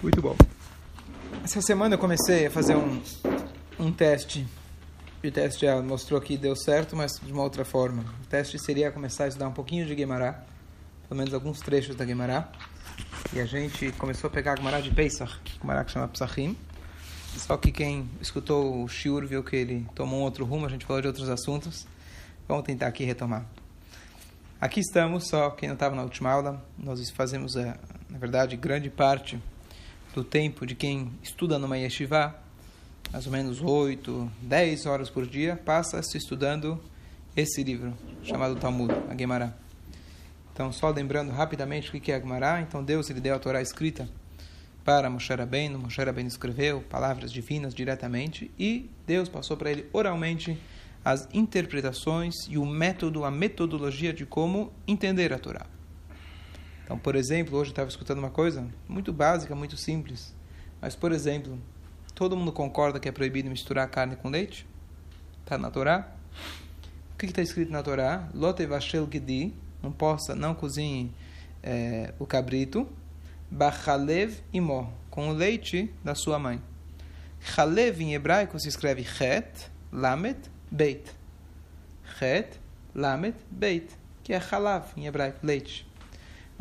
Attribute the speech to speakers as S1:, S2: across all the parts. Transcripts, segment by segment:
S1: Muito bom. Essa semana eu comecei a fazer um, um teste. E o teste já mostrou que deu certo, mas de uma outra forma. O teste seria começar a estudar um pouquinho de Guemará, pelo menos alguns trechos da Guemará. E a gente começou a pegar a Guemará de Pesach, Guemará que chama Psachim. Só que quem escutou o Shiur viu que ele tomou um outro rumo, a gente falou de outros assuntos. Vamos tentar aqui retomar. Aqui estamos, só quem não estava na última aula, nós fazemos, na verdade, grande parte do tempo de quem estuda numa yeshiva, mais ou menos 8, 10 horas por dia, passa-se estudando esse livro, chamado Talmud, a Gemara. Então, só lembrando rapidamente o que é a Gemara, então Deus ele deu a Torá escrita para Moshe Rabbeinu, Moshe Rabbeinu escreveu palavras divinas diretamente e Deus passou para ele oralmente as interpretações e o método, a metodologia de como entender a Torá. Então, por exemplo, hoje eu estava escutando uma coisa muito básica, muito simples. Mas, por exemplo, todo mundo concorda que é proibido misturar carne com leite? Está na Torá? O que está escrito na Torá? Lote vashel gedi, não possa, não cozinhe é, o cabrito. Bachalev imó, com o leite da sua mãe. Chalev em hebraico se escreve het, lamet, beit. Het, lamet, beit, que é halav em hebraico, leite.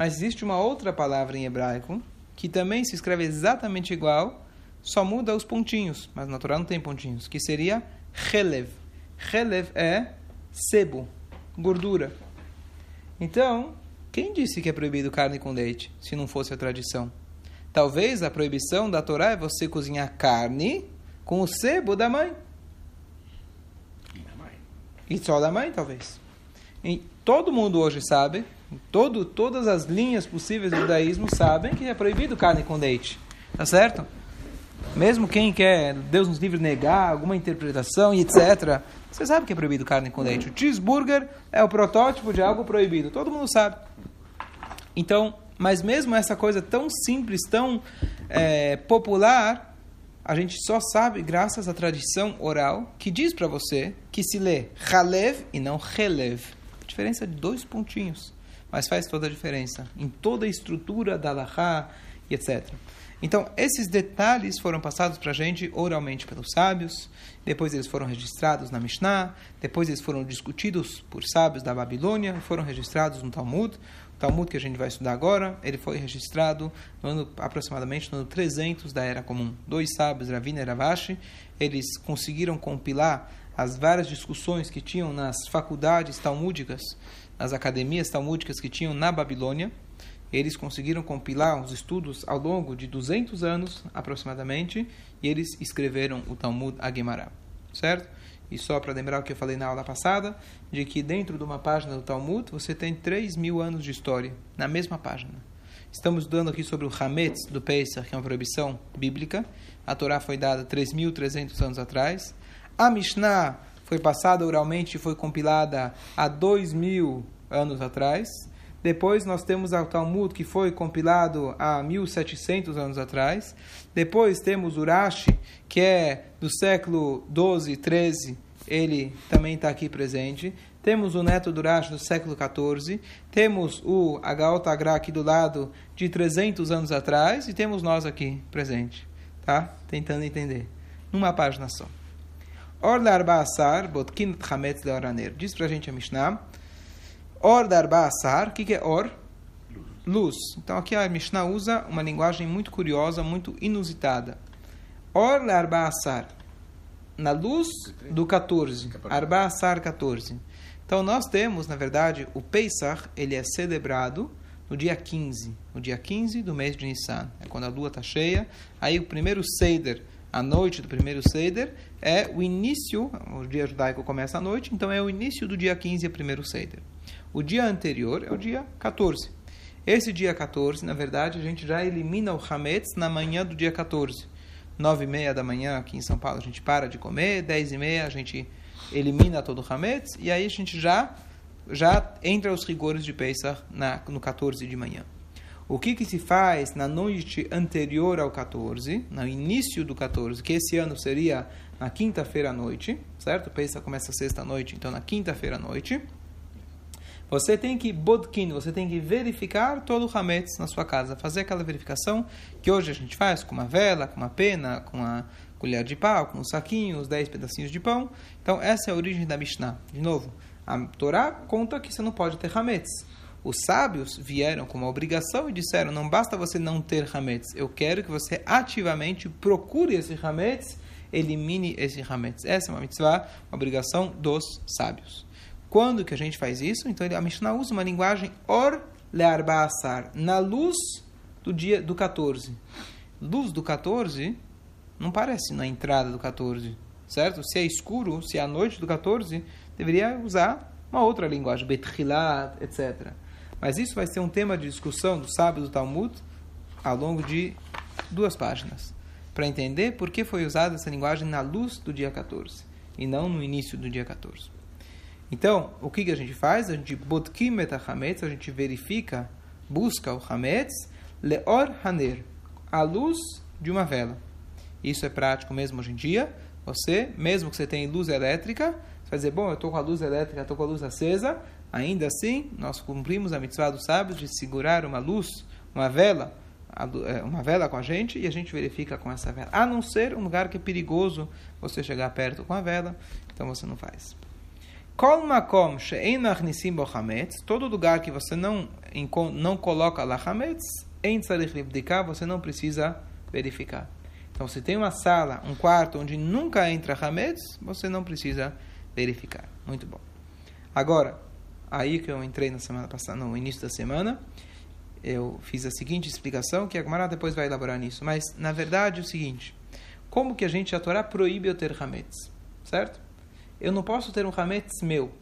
S1: Mas existe uma outra palavra em hebraico que também se escreve exatamente igual, só muda os pontinhos, mas no natural não tem pontinhos, que seria relev. Relev é sebo, gordura. Então, quem disse que é proibido carne com leite, se não fosse a tradição? Talvez a proibição da Torá é você cozinhar carne com o sebo da mãe. E só da mãe, talvez. E todo mundo hoje sabe Todo, todas as linhas possíveis do judaísmo sabem que é proibido carne com leite. Tá certo? Mesmo quem quer, Deus nos livre, negar alguma interpretação e etc. Você sabe que é proibido carne com leite. O cheeseburger é o protótipo de algo proibido. Todo mundo sabe. Então, mas mesmo essa coisa tão simples, tão é, popular, a gente só sabe graças à tradição oral que diz para você que se lê Halev e não Helev. Diferença de dois pontinhos mas faz toda a diferença em toda a estrutura da Lahá e etc. Então, esses detalhes foram passados para a gente oralmente pelos sábios, depois eles foram registrados na Mishnah, depois eles foram discutidos por sábios da Babilônia, foram registrados no Talmud. O Talmud que a gente vai estudar agora, ele foi registrado no ano, aproximadamente no ano 300 da Era Comum. Dois sábios, Ravina e Ravashi, eles conseguiram compilar as várias discussões que tinham nas faculdades talmúdicas nas academias talmúdicas que tinham na Babilônia. Eles conseguiram compilar os estudos ao longo de 200 anos, aproximadamente, e eles escreveram o Talmud Aguemará. Certo? E só para lembrar o que eu falei na aula passada, de que dentro de uma página do Talmud você tem 3 mil anos de história, na mesma página. Estamos estudando aqui sobre o Hametz do Pesach, que é uma proibição bíblica. A Torá foi dada 3.300 anos atrás. A Mishnah foi passada oralmente e foi compilada há dois mil anos atrás. Depois nós temos o Talmud, que foi compilado há 1700 anos atrás. Depois temos o Rashi, que é do século 12, 13, ele também está aqui presente. Temos o Neto do Rashi do século 14. Temos o Agaot aqui do lado de 300 anos atrás. E temos nós aqui presente, tá? Tentando entender. Numa página só. Or darba asar, botkin chametz leoraner. Diz pra gente a Mishnah. Or darba asar, o que, que é or? Luz. Então aqui a Mishnah usa uma linguagem muito curiosa, muito inusitada. Or darba asar. Na luz do 14. Arba asar 14. Então nós temos, na verdade, o Pesach, ele é celebrado no dia 15. No dia 15 do mês de Nissan. É quando a lua está cheia. Aí o primeiro Seder a noite do primeiro Seder é o início, o dia judaico começa à noite, então é o início do dia 15, o primeiro Seder. O dia anterior é o dia 14. Esse dia 14, na verdade, a gente já elimina o Hametz na manhã do dia 14. 9 e meia da manhã aqui em São Paulo a gente para de comer, 10 e meia a gente elimina todo o Hametz, e aí a gente já, já entra os rigores de Pesach na, no 14 de manhã. O que, que se faz na noite anterior ao 14, no início do 14, que esse ano seria na quinta-feira à noite, certo? Pensa começa sexta-noite, então na quinta-feira à noite. Você tem que bodkin, você tem que verificar todo o hametz na sua casa, fazer aquela verificação que hoje a gente faz com uma vela, com uma pena, com uma colher de pau, com um saquinho, os 10 pedacinhos de pão. Então essa é a origem da Mishnah. De novo, a Torá conta que você não pode ter hametz. Os sábios vieram com uma obrigação e disseram: não basta você não ter hametz, eu quero que você ativamente procure esse hametz, elimine esse hametz. Essa é uma mitzvah, uma obrigação dos sábios. Quando que a gente faz isso? Então a Mishnah usa uma linguagem or learbasar, na luz do dia do 14. Luz do 14 não parece na entrada do 14, certo? Se é escuro, se é a noite do 14, deveria usar uma outra linguagem, betchilat, etc. Mas isso vai ser um tema de discussão do sábio do Talmud ao longo de duas páginas, para entender por que foi usada essa linguagem na luz do dia 14 e não no início do dia 14. Então, o que, que a gente faz? A gente botkim et a gente verifica, busca o hametz, leor haner, a luz de uma vela. Isso é prático mesmo hoje em dia. Você, mesmo que você tenha luz elétrica, você vai dizer, bom, eu estou com a luz elétrica, estou com a luz acesa, Ainda assim, nós cumprimos a mitzvah dos sábios de segurar uma luz, uma vela, é, uma vela com a gente e a gente verifica com essa vela. A não ser um lugar que é perigoso você chegar perto com a vela, então você não faz. Todo lugar que você não não coloca lá hametz, você não precisa verificar. Então, se tem uma sala, um quarto onde nunca entra hametz, você não precisa verificar. Muito bom. Agora, Aí que eu entrei na semana passada, no início da semana, eu fiz a seguinte explicação, que a Gemara depois vai elaborar nisso. Mas, na verdade, é o seguinte. Como que a gente, a Torá proíbe eu ter hametz, certo? Eu não posso ter um hametz meu.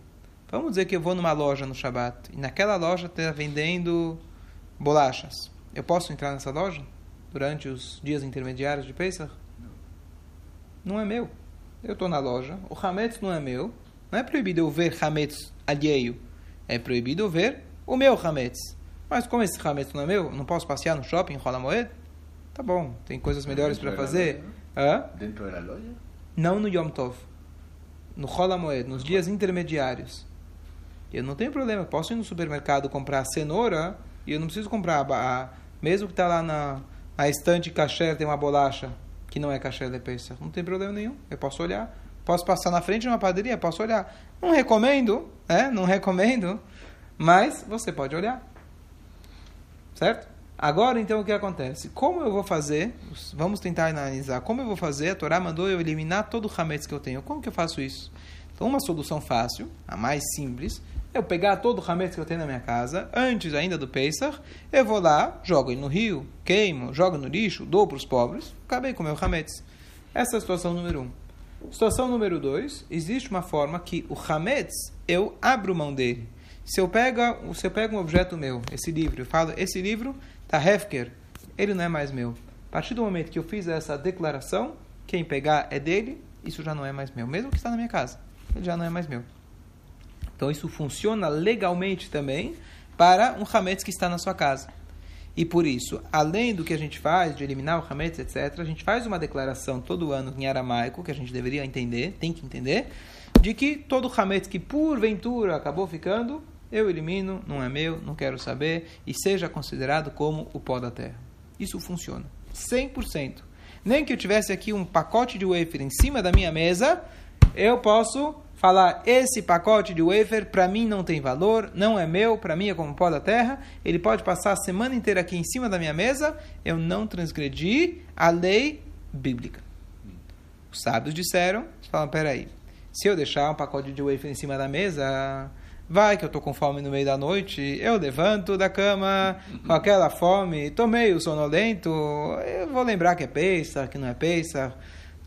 S1: Vamos dizer que eu vou numa loja no Shabat, e naquela loja está vendendo bolachas. Eu posso entrar nessa loja durante os dias intermediários de Pesach? Não. Não é meu. Eu estou na loja, o hametz não é meu. Não é proibido eu ver hametz alheio é proibido ver o meu Hametz. Mas como esse Hametz não é meu, não posso passear no shopping em Rola Moed? Tá bom, tem coisas melhores para fazer.
S2: Hã? Dentro da loja?
S1: Não no Yom Tov. No Rola Moed, nos dias intermediários. Eu não tenho problema, posso ir no supermercado comprar cenoura e eu não preciso comprar a, a mesmo que está lá na, na estante kasher tem uma bolacha que não é kasher de Pesach. Não tem problema nenhum, eu posso olhar. Posso passar na frente de uma padaria, posso olhar. Não recomendo, é? Não recomendo, mas você pode olhar. Certo? Agora, então, o que acontece? Como eu vou fazer? Vamos tentar analisar. Como eu vou fazer? A Torá mandou eu eliminar todo o hametz que eu tenho. Como que eu faço isso? Então, uma solução fácil, a mais simples, eu pegar todo o hametz que eu tenho na minha casa, antes ainda do Pesach, eu vou lá, jogo ele no rio, queimo, jogo no lixo, dou para os pobres, acabei com o meu hametz. Essa é a situação número um. Situação número dois, existe uma forma que o Hametz, eu abro mão dele. Se eu, pega, se eu pego um objeto meu, esse livro, eu falo, esse livro tá Hefker, ele não é mais meu. A partir do momento que eu fiz essa declaração, quem pegar é dele, isso já não é mais meu. Mesmo que está na minha casa, ele já não é mais meu. Então isso funciona legalmente também para um Hametz que está na sua casa. E por isso, além do que a gente faz, de eliminar o Hametz, etc., a gente faz uma declaração todo ano em aramaico, que a gente deveria entender, tem que entender, de que todo Hametz que porventura acabou ficando, eu elimino, não é meu, não quero saber, e seja considerado como o pó da terra. Isso funciona. 100%. Nem que eu tivesse aqui um pacote de wafer em cima da minha mesa, eu posso falar esse pacote de wafer para mim não tem valor, não é meu, para mim é como pó da terra, ele pode passar a semana inteira aqui em cima da minha mesa, eu não transgredi a lei bíblica. Os sábios disseram, falam, peraí, se eu deixar um pacote de wafer em cima da mesa, vai que eu estou com fome no meio da noite, eu levanto da cama com aquela fome, estou meio sonolento, eu vou lembrar que é peça, que não é peça.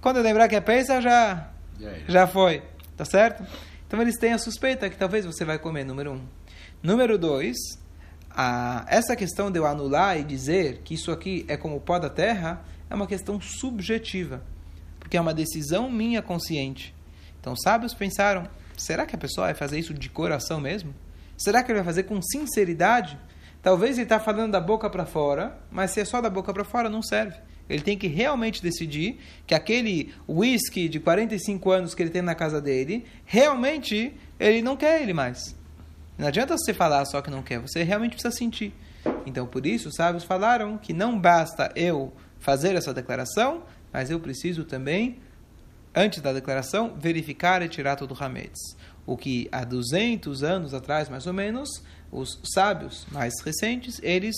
S1: Quando eu lembrar que é peça, já, já foi. Tá certo? Então eles têm a suspeita que talvez você vai comer, número um. Número dois, a, essa questão de eu anular e dizer que isso aqui é como o pó da terra é uma questão subjetiva, porque é uma decisão minha consciente. Então, sábios pensaram: será que a pessoa vai fazer isso de coração mesmo? Será que ele vai fazer com sinceridade? Talvez ele está falando da boca para fora, mas se é só da boca para fora, não serve. Ele tem que realmente decidir que aquele whisky de 45 anos que ele tem na casa dele, realmente ele não quer ele mais. Não adianta você falar só que não quer, você realmente precisa sentir. Então, por isso, os sábios falaram que não basta eu fazer essa declaração, mas eu preciso também, antes da declaração, verificar e tirar todo o Hametz. O que há 200 anos atrás, mais ou menos, os sábios mais recentes, eles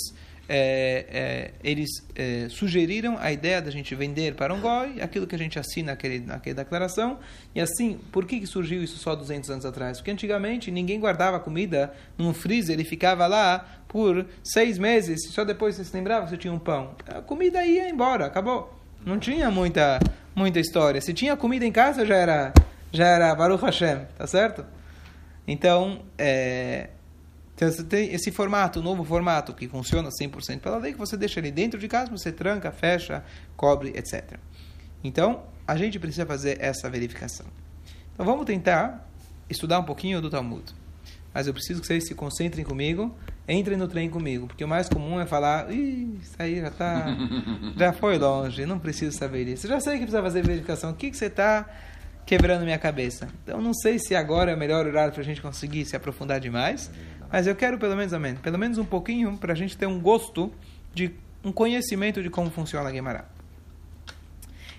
S1: é, é, eles é, sugeriram a ideia da gente vender para um goi aquilo que a gente assina naquele, naquela declaração. E assim, por que, surgiu isso só 200 anos atrás? Porque antigamente ninguém guardava comida num freezer, ele ficava lá por seis meses, só depois você se lembrava que você tinha um pão. A comida ia embora, acabou. Não tinha muita, muita história. Se tinha comida em casa, já era, já era Baruch Hashem, tá certo? Então, é, então, você tem esse formato, o novo formato, que funciona 100% pela lei, que você deixa ele dentro de casa, você tranca, fecha, cobre, etc. Então, a gente precisa fazer essa verificação. Então, vamos tentar estudar um pouquinho do Talmud. Mas eu preciso que vocês se concentrem comigo, entrem no trem comigo, porque o mais comum é falar, Ih, isso aí já tá, já foi longe, não preciso saber disso. Eu já sei que precisa fazer verificação, o que, que você está quebrando minha cabeça? Então, não sei se agora é o melhor horário para a gente conseguir se aprofundar demais, mas eu quero pelo menos, amém, pelo menos um pouquinho para a gente ter um gosto de um conhecimento de como funciona a Gemara.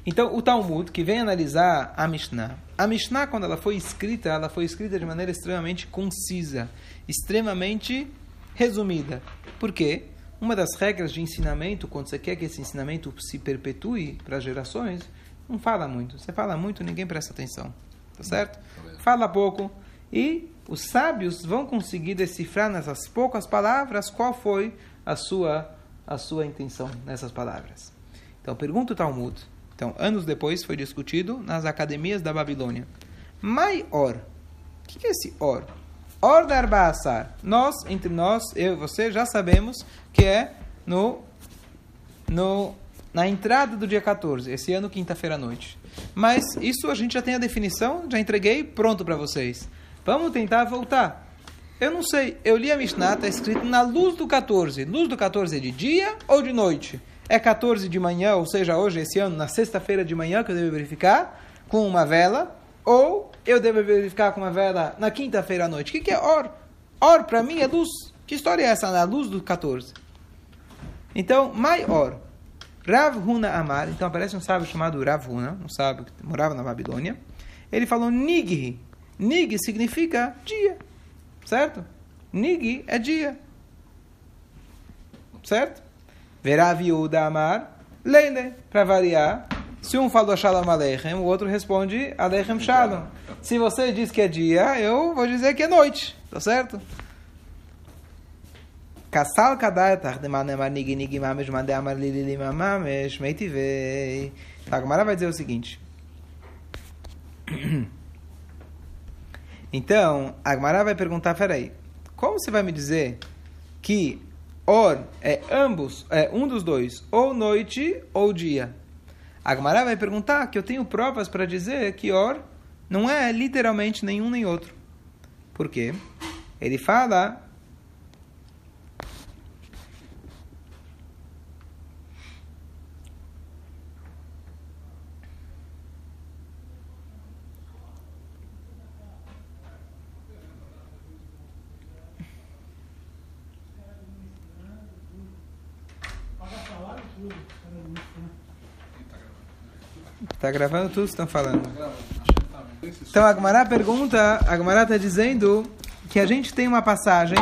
S1: Então, o Talmud, que vem analisar a Mishnah, a Mishnah, quando ela foi escrita, ela foi escrita de maneira extremamente concisa, extremamente resumida. Por quê? Uma das regras de ensinamento, quando você quer que esse ensinamento se perpetue para gerações, não fala muito. Você fala muito, ninguém presta atenção. Tá certo? Fala pouco e os sábios vão conseguir decifrar nessas poucas palavras qual foi a sua a sua intenção nessas palavras. Então pergunta o Talmud. Então anos depois foi discutido nas academias da Babilônia. Mai or. O que é esse or? Or dar Baasar. Nós entre nós, eu e você já sabemos que é no no na entrada do dia 14, esse ano quinta-feira à noite. Mas isso a gente já tem a definição, já entreguei pronto para vocês. Vamos tentar voltar. Eu não sei, eu li a Mishnah, está escrito na luz do 14. Luz do 14 é de dia ou de noite? É 14 de manhã, ou seja, hoje, esse ano, na sexta-feira de manhã, que eu devo verificar, com uma vela, ou eu devo verificar com uma vela na quinta-feira à noite. O que, que é or? Or, para mim, é luz. Que história é essa na luz do 14? Então, mai or. Rav Huna Amar, então aparece um sábio chamado Rav Huna, um sábio que morava na Babilônia. Ele falou Nigri, Nig significa dia, certo? Nig é dia, certo? Veraviuda amar, leile, para variar. Se um falou Shalom Aleichem, o outro responde Aleichem Shalom. Se você diz que é dia, eu vou dizer que é noite, tá certo? Kasal kadayatach de manemar nig nig mamesh mande amar lili mamesh meitivei. Tá, a vai dizer o seguinte. Então, Agmará vai perguntar, peraí, como você vai me dizer que or é ambos, é um dos dois, ou noite ou dia? Agmará vai perguntar que eu tenho provas para dizer que or não é literalmente nenhum nem outro. Por quê? Ele fala Está gravando tudo? Que estão falando. Então a Agmará pergunta, a Agmará está dizendo que a gente tem uma passagem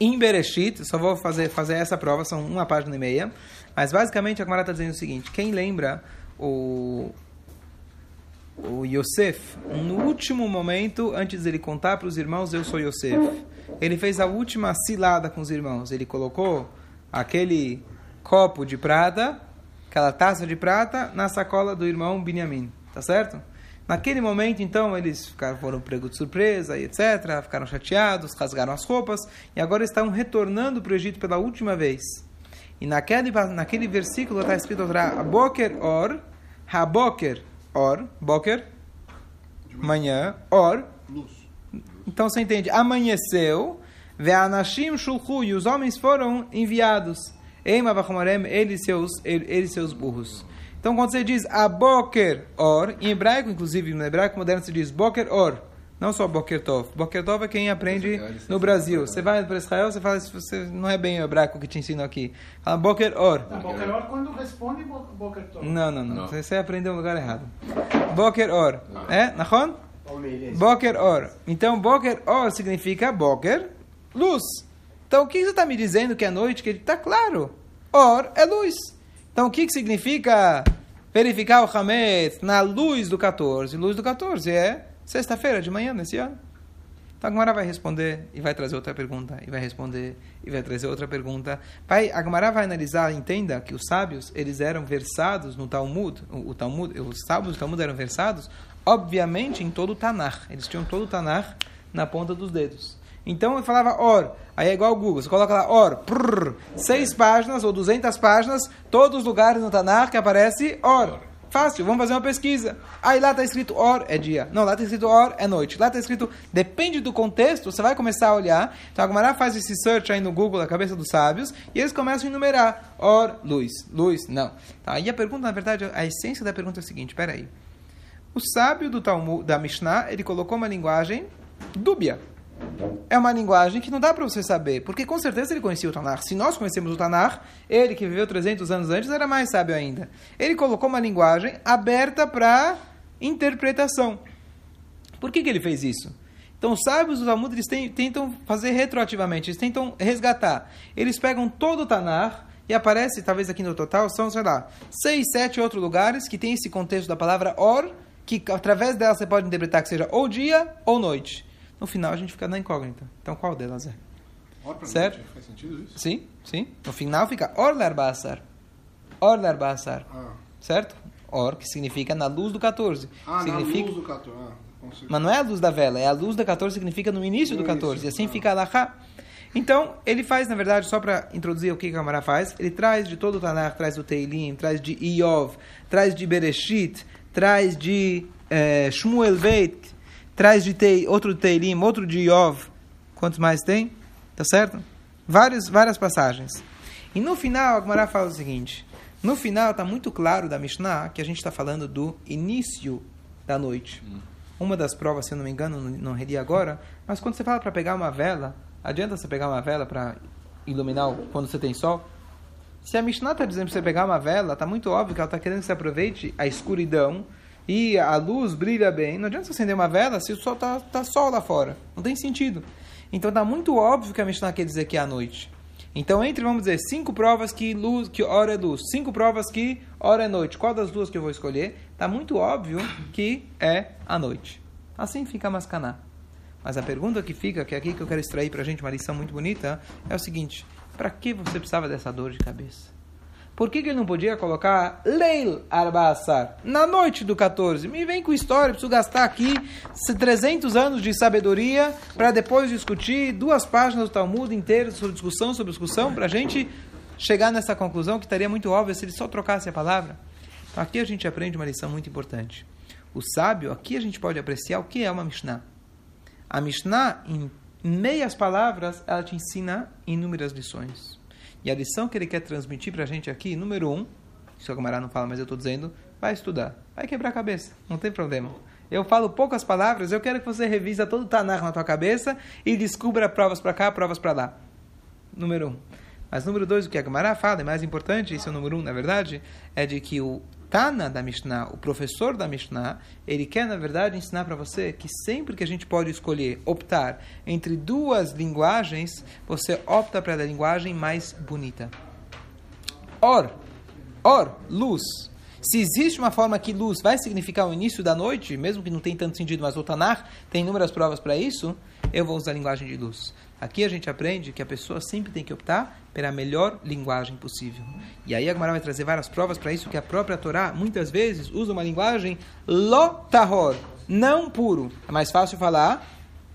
S1: em Bereshit, só vou fazer, fazer essa prova, são uma página e meia, mas basicamente a Agmará está dizendo o seguinte, quem lembra o, o Yosef, no último momento, antes dele contar para os irmãos, eu sou Yosef, ele fez a última cilada com os irmãos, ele colocou aquele copo de prata aquela taça de prata na sacola do irmão Binyamin, tá certo? Naquele momento, então, eles ficaram, foram pregos de surpresa e etc., ficaram chateados, rasgaram as roupas, e agora estão retornando para o Egito pela última vez. E naquele, naquele versículo está escrito Boker Or, Haboker Or, Boker, manhã, Or, luz. Então você entende, amanheceu, Ve'anashim Shulchu, e os homens foram enviados. Eima vachomorem, ele e seus, ele, ele seus burros. Então, quando você diz aboker or, em hebraico, inclusive no hebraico moderno se diz boker or, Não só Boker Tov. Boker Tov é quem aprende no Brasil. Você vai para Israel, você fala, você não é bem o hebraico que te ensino aqui. Fala Boker Or.
S3: Boker Or quando responde Boker Tov.
S1: Não, não, não. Você aprendeu no lugar errado. Boker Or. É? Nahon? Boker Or. Então, Boker Or significa Boker, luz. Então, o que você está me dizendo que é noite? Que está claro. Or é luz. Então, o que, que significa verificar o Hametz na luz do 14? Luz do 14 é sexta-feira de manhã nesse ano. Então a Gemara vai responder e vai trazer outra pergunta, e vai responder e vai trazer outra pergunta. Pai, a Gemara vai analisar, entenda que os sábios, eles eram versados no Talmud, o, o Talmud, os sábios do Talmud eram versados, obviamente, em todo o Tanakh. Eles tinham todo o Tanakh na ponta dos dedos. Então eu falava or, aí é igual o Google, você coloca lá or, prrr, seis páginas ou 200 páginas, todos os lugares no Tanakh que aparece or. Fácil, vamos fazer uma pesquisa. Aí lá está escrito or é dia. Não, lá está escrito or é noite. Lá está escrito, depende do contexto, você vai começar a olhar. Então a Gemara faz esse search aí no Google, a cabeça dos sábios, e eles começam a enumerar. Or, luz, luz, não. Tá, aí a pergunta, na verdade, a essência da pergunta é a seguinte, peraí. O sábio do Talmud, da Mishnah, ele colocou uma linguagem dúbia é uma linguagem que não dá para você saber, porque com certeza ele conhecia o Tanar. Se nós conhecemos o Tanar, ele que viveu 300 anos antes era mais sábio ainda. Ele colocou uma linguagem aberta para interpretação. Por que, que ele fez isso? Então, os sábios do Talmud eles tentam fazer retroativamente, eles tentam resgatar. Eles pegam todo o Tanar e aparece, talvez aqui no total, são, sei lá, seis, sete outros lugares que tem esse contexto da palavra or, que através dela você pode interpretar que seja ou dia ou noite. No final a gente fica na incógnita. Então qual delas é? Certo?
S3: Faz sentido isso?
S1: Sim, sim. No final fica Or Larbasar. Or Larbasar. Ah. Certo? Or, que significa na luz do 14.
S3: Ah,
S1: significa...
S3: na luz do 14. Ah,
S1: Mas não é a luz da vela, é a luz da 14 significa no início no do 14. Início, e assim ah. fica Alahá. Então, ele faz, na verdade, só para introduzir o que a Gamara faz, ele traz de todo o Tanakh, traz do Teilim, traz de Iov, traz de Bereshit, traz de eh, Shmuel Veit, traz de Tei, outro de Teilim, outro de Iov. Quantos mais tem? Tá certo? Vários, várias passagens. E no final, a Gemara fala o seguinte. No final, está muito claro da Mishnah que a gente está falando do início da noite. Hum. Uma das provas, se eu não me engano, não, não reli agora, mas quando você fala para pegar uma vela, adianta você pegar uma vela para iluminar quando você tem sol? Se a Mishnah está dizendo para você pegar uma vela, está muito óbvio que ela está querendo que você aproveite a escuridão e a luz brilha bem, não adianta você acender uma vela se o sol está tá sol lá fora. Não tem sentido. Então está muito óbvio que a Mishnah quer dizer que é a noite. Então, entre, vamos dizer, cinco provas que luz, que hora é luz, cinco provas que hora é noite, qual das duas que eu vou escolher? Está muito óbvio que é a noite. Assim fica Mascaná. Mas a pergunta que fica, que é aqui que eu quero extrair para a gente uma lição muito bonita, é o seguinte: para que você precisava dessa dor de cabeça? Por que, que ele não podia colocar Leil Arbassar na noite do 14? Me vem com história, preciso gastar aqui 300 anos de sabedoria para depois discutir duas páginas do Talmud inteiras sobre discussão, sobre discussão, para a gente chegar nessa conclusão que estaria muito óbvio se ele só trocasse a palavra. Então aqui a gente aprende uma lição muito importante. O sábio, aqui a gente pode apreciar o que é uma Mishnah. A Mishnah, em meias palavras, ela te ensina inúmeras lições. E a lição que ele quer transmitir para a gente aqui, número um, se o camarada não fala, mas eu estou dizendo, vai estudar, vai quebrar a cabeça, não tem problema. Eu falo poucas palavras, eu quero que você revisa todo o Tanar na tua cabeça e descubra provas para cá, provas para lá. Número um. Mas número dois, o que a Gemara fala, é mais importante, isso é o número um, na verdade, é de que o Tana da Mishnah, o professor da Mishnah, ele quer, na verdade, ensinar para você que sempre que a gente pode escolher, optar entre duas linguagens, você opta pela linguagem mais bonita. Or, or, luz. Se existe uma forma que luz vai significar o início da noite, mesmo que não tenha tanto sentido, mas o Tanar tem inúmeras provas para isso, eu vou usar a linguagem de luz. Aqui a gente aprende que a pessoa sempre tem que optar pela melhor linguagem possível. E aí a Gemara vai trazer várias provas para isso, que a própria Torá muitas vezes usa uma linguagem lotahor, não puro. É mais fácil falar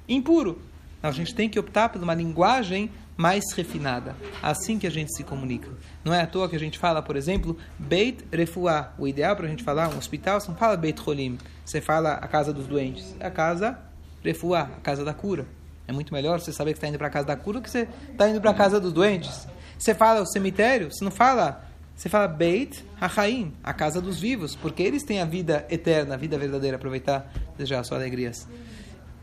S1: impuro. A gente tem que optar por uma linguagem mais refinada. Assim que a gente se comunica. Não é à toa que a gente fala, por exemplo, Beit Refuah. O ideal para a gente falar um hospital, você não fala Beit Holim. Você fala a casa dos doentes. É a casa Refuah, a casa da cura. É muito melhor você saber que está indo para a casa da cura do que você está indo para a casa dos doentes. Você fala o cemitério, você não fala. Você fala Beit HaChaim, a casa dos vivos, porque eles têm a vida eterna, a vida verdadeira. Aproveitar, desejar suas alegrias.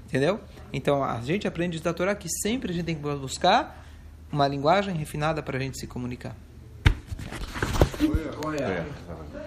S1: Entendeu? Então a gente aprende da Torá que sempre a gente tem que buscar uma linguagem refinada para a gente se comunicar.
S2: É.